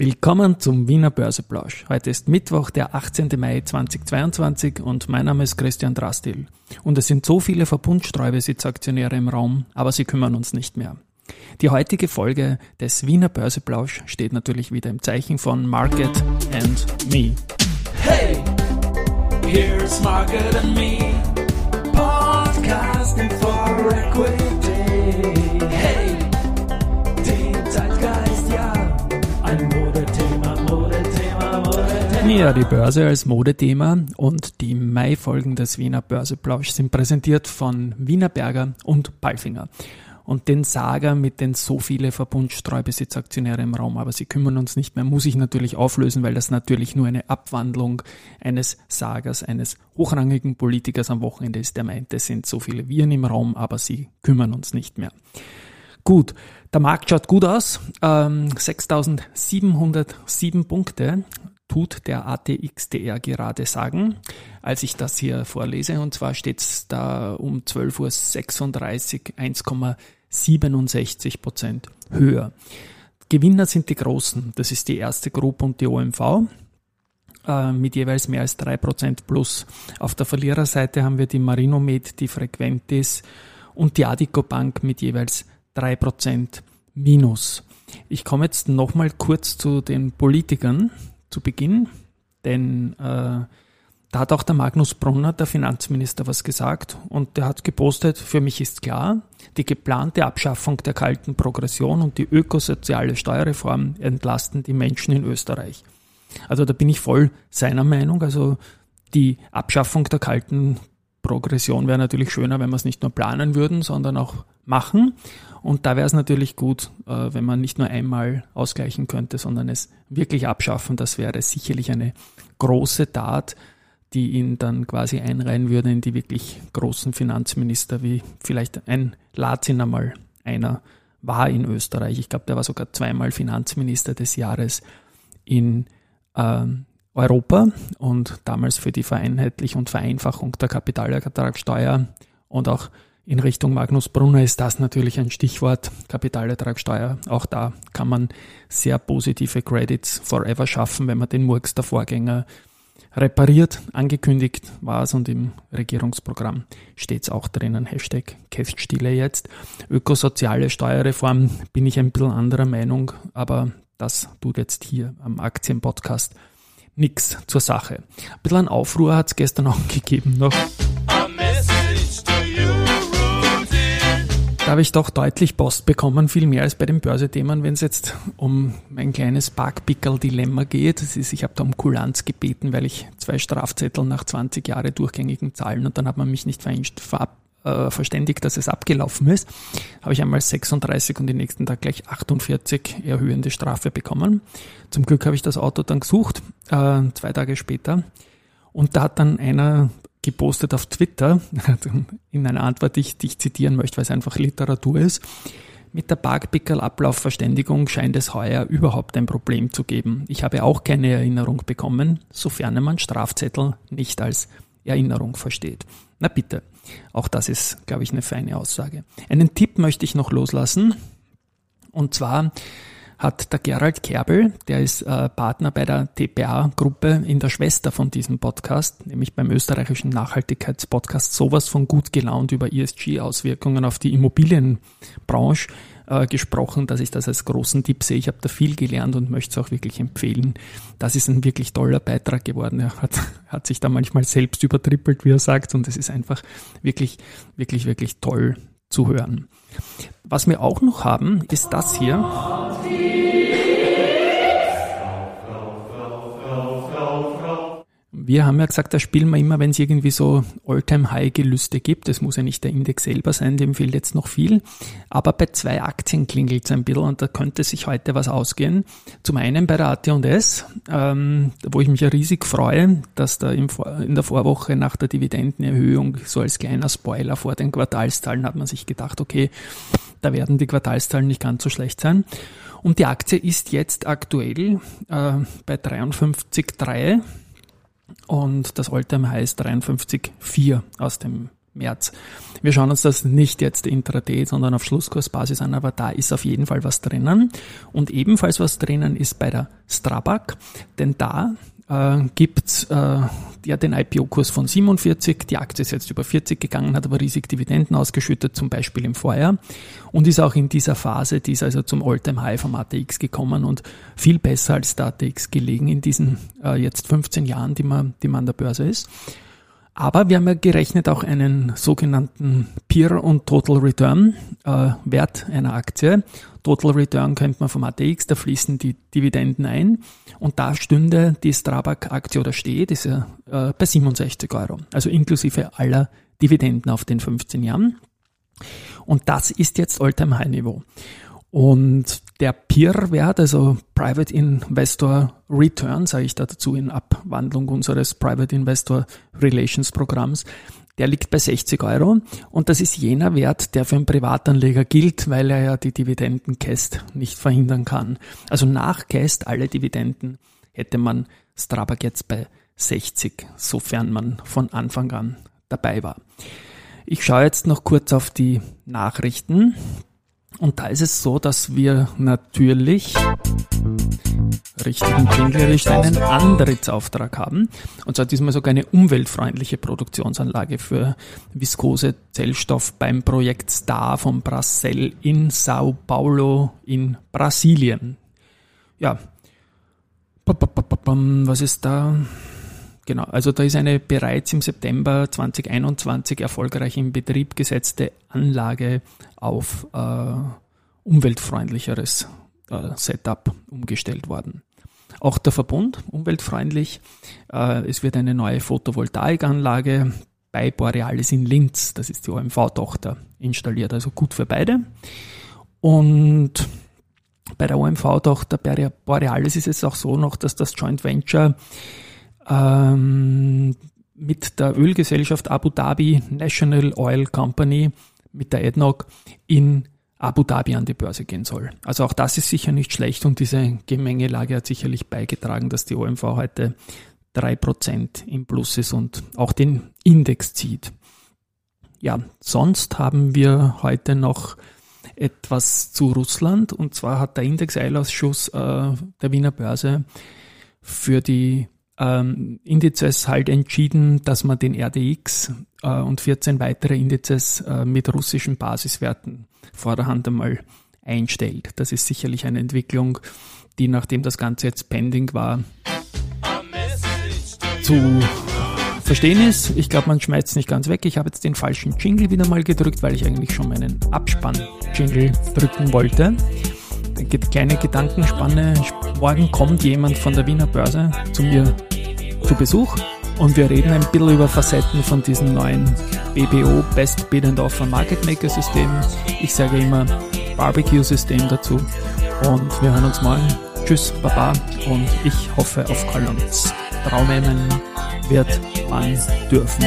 Willkommen zum Wiener Börseplausch. Heute ist Mittwoch, der 18. Mai 2022 und mein Name ist Christian Drastil. Und es sind so viele Verbundstreubesitzaktionäre im Raum, aber sie kümmern uns nicht mehr. Die heutige Folge des Wiener Börseplausch steht natürlich wieder im Zeichen von Market and Me. Hey, here's Market and Me, podcasting for equity. Ja, die Börse als Modethema und die Mai-Folgen des Wiener Börseplausch sind präsentiert von Wiener Berger und Palfinger. Und den Saga mit den so viele Verbundstreubesitzaktionäre im Raum, aber sie kümmern uns nicht mehr, muss ich natürlich auflösen, weil das natürlich nur eine Abwandlung eines Sagers, eines hochrangigen Politikers am Wochenende ist, der meint, es sind so viele Viren im Raum, aber sie kümmern uns nicht mehr. Gut, der Markt schaut gut aus. Ähm, 6.707 Punkte tut der ATXDR gerade sagen, als ich das hier vorlese. Und zwar steht es da um 12.36 Uhr 1,67 Prozent höher. Gewinner sind die Großen. Das ist die erste Gruppe und die OMV äh, mit jeweils mehr als drei Prozent plus. Auf der Verliererseite haben wir die Marinomed, die Frequentis und die Adico Bank mit jeweils drei Prozent minus. Ich komme jetzt nochmal kurz zu den Politikern zu Beginn, denn äh, da hat auch der Magnus Brunner, der Finanzminister, was gesagt und der hat gepostet, für mich ist klar, die geplante Abschaffung der kalten Progression und die ökosoziale Steuerreform entlasten die Menschen in Österreich. Also da bin ich voll seiner Meinung, also die Abschaffung der kalten Progression wäre natürlich schöner, wenn wir es nicht nur planen würden, sondern auch machen. Und da wäre es natürlich gut, äh, wenn man nicht nur einmal ausgleichen könnte, sondern es wirklich abschaffen. Das wäre sicherlich eine große Tat, die ihn dann quasi einreihen würde in die wirklich großen Finanzminister, wie vielleicht ein Lazin einmal einer war in Österreich. Ich glaube, der war sogar zweimal Finanzminister des Jahres in ähm, Europa und damals für die Vereinheitlichung und Vereinfachung der Kapitalertragssteuer und auch in Richtung Magnus Brunner ist das natürlich ein Stichwort, Kapitalertragssteuer. Auch da kann man sehr positive Credits forever schaffen, wenn man den Murks der Vorgänger repariert. Angekündigt war es und im Regierungsprogramm steht es auch drinnen. Hashtag Käststille jetzt. Ökosoziale Steuerreform bin ich ein bisschen anderer Meinung, aber das tut jetzt hier am Aktienpodcast nichts zur Sache. Ein bisschen an Aufruhr hat es gestern auch gegeben noch. Da habe ich doch deutlich Post bekommen, viel mehr als bei den Börsethemen, wenn es jetzt um mein kleines Parkpickel-Dilemma geht. Das ist, ich habe da um Kulanz gebeten, weil ich zwei Strafzettel nach 20 Jahre durchgängigen Zahlen und dann hat man mich nicht verab, äh, verständigt, dass es abgelaufen ist, habe ich einmal 36 und den nächsten Tag gleich 48 erhöhende Strafe bekommen. Zum Glück habe ich das Auto dann gesucht, äh, zwei Tage später. Und da hat dann einer gepostet auf Twitter, in einer Antwort, die ich, die zitieren möchte, weil es einfach Literatur ist. Mit der Parkpickel-Ablaufverständigung scheint es heuer überhaupt ein Problem zu geben. Ich habe auch keine Erinnerung bekommen, sofern man Strafzettel nicht als Erinnerung versteht. Na bitte, auch das ist, glaube ich, eine feine Aussage. Einen Tipp möchte ich noch loslassen. Und zwar hat der Gerald Kerbel, der ist äh, Partner bei der TPA-Gruppe in der Schwester von diesem Podcast, nämlich beim österreichischen Nachhaltigkeitspodcast, sowas von gut gelaunt über ESG-Auswirkungen auf die Immobilienbranche äh, gesprochen, dass ich das als großen Tipp sehe. Ich habe da viel gelernt und möchte es auch wirklich empfehlen. Das ist ein wirklich toller Beitrag geworden. Er hat, hat sich da manchmal selbst übertrippelt, wie er sagt, und es ist einfach wirklich, wirklich, wirklich toll zu hören. Was wir auch noch haben, ist das hier. Wir haben ja gesagt, da spielen wir immer, wenn es irgendwie so All-Time-High-Gelüste gibt. Das muss ja nicht der Index selber sein, dem fehlt jetzt noch viel. Aber bei zwei Aktien klingelt es ein bisschen und da könnte sich heute was ausgehen. Zum einen bei der AT&S, ähm, wo ich mich ja riesig freue, dass da in der Vorwoche nach der Dividendenerhöhung so als kleiner Spoiler vor den Quartalszahlen hat man sich gedacht, okay, da werden die Quartalszahlen nicht ganz so schlecht sein. Und die Aktie ist jetzt aktuell äh, bei 53,3 und das Alltime High ist 53,4 aus dem März. Wir schauen uns das nicht jetzt intraday, sondern auf Schlusskursbasis an, aber da ist auf jeden Fall was drinnen. Und ebenfalls was drinnen ist bei der Strabag, denn da äh, gibt äh, ja den IPO-Kurs von 47. Die Aktie ist jetzt über 40 gegangen, hat aber riesig Dividenden ausgeschüttet, zum Beispiel im Vorjahr. Und ist auch in dieser Phase, die ist also zum All-Time High vom ATX gekommen und viel besser als der ATX gelegen in diesen äh, jetzt 15 Jahren, die man, die man an der Börse ist. Aber wir haben ja gerechnet auch einen sogenannten Peer und Total Return äh, Wert einer Aktie. Total Return kennt man vom ATX, da fließen die Dividenden ein und da stünde die Strabag-Aktie oder steht, ist ja äh, bei 67 Euro, also inklusive aller Dividenden auf den 15 Jahren. Und das ist jetzt All-Time High-Niveau. Und der PIR-Wert, also Private Investor Return, sage ich da dazu in Abwandlung unseres Private Investor Relations Programms, der liegt bei 60 Euro und das ist jener Wert, der für einen Privatanleger gilt, weil er ja die Dividenden-Cast nicht verhindern kann. Also nach Cast alle Dividenden hätte man Strabag jetzt bei 60, sofern man von Anfang an dabei war. Ich schaue jetzt noch kurz auf die Nachrichten. Und da ist es so, dass wir natürlich richtigen Jinglerisch einen Antrittsauftrag haben. Und zwar diesmal sogar eine umweltfreundliche Produktionsanlage für viskose Zellstoff beim Projekt STAR von Bracell in Sao Paulo in Brasilien. Ja. Was ist da? Genau, also da ist eine bereits im September 2021 erfolgreich in Betrieb gesetzte Anlage auf äh, umweltfreundlicheres äh, Setup umgestellt worden. Auch der Verbund umweltfreundlich. Äh, es wird eine neue Photovoltaikanlage bei Borealis in Linz, das ist die OMV-Tochter, installiert, also gut für beide. Und bei der OMV-Tochter Borealis ist es auch so noch, dass das Joint Venture ähm, mit der Ölgesellschaft Abu Dhabi National Oil Company, mit der ADNOC, in Abu Dhabi an die Börse gehen soll. Also auch das ist sicher nicht schlecht und diese Gemengelage hat sicherlich beigetragen, dass die OMV heute drei Prozent im Plus ist und auch den Index zieht. Ja, sonst haben wir heute noch etwas zu Russland und zwar hat der Indexeilausschuss äh, der Wiener Börse für die ähm, Indizes halt entschieden, dass man den RDX äh, und 14 weitere Indizes äh, mit russischen Basiswerten vorderhand einmal einstellt. Das ist sicherlich eine Entwicklung, die nachdem das Ganze jetzt pending war, zu verstehen ist. Ich glaube, man schmeißt es nicht ganz weg. Ich habe jetzt den falschen Jingle wieder mal gedrückt, weil ich eigentlich schon meinen Abspann-Jingle drücken wollte kleine Gedankenspanne. Morgen kommt jemand von der Wiener Börse zu mir zu Besuch und wir reden ein bisschen über Facetten von diesem neuen BBO Best Bid and Offer Market Maker System. Ich sage immer Barbecue System dazu und wir hören uns morgen. Tschüss, Baba und ich hoffe auf Collins. Traumen wird man dürfen.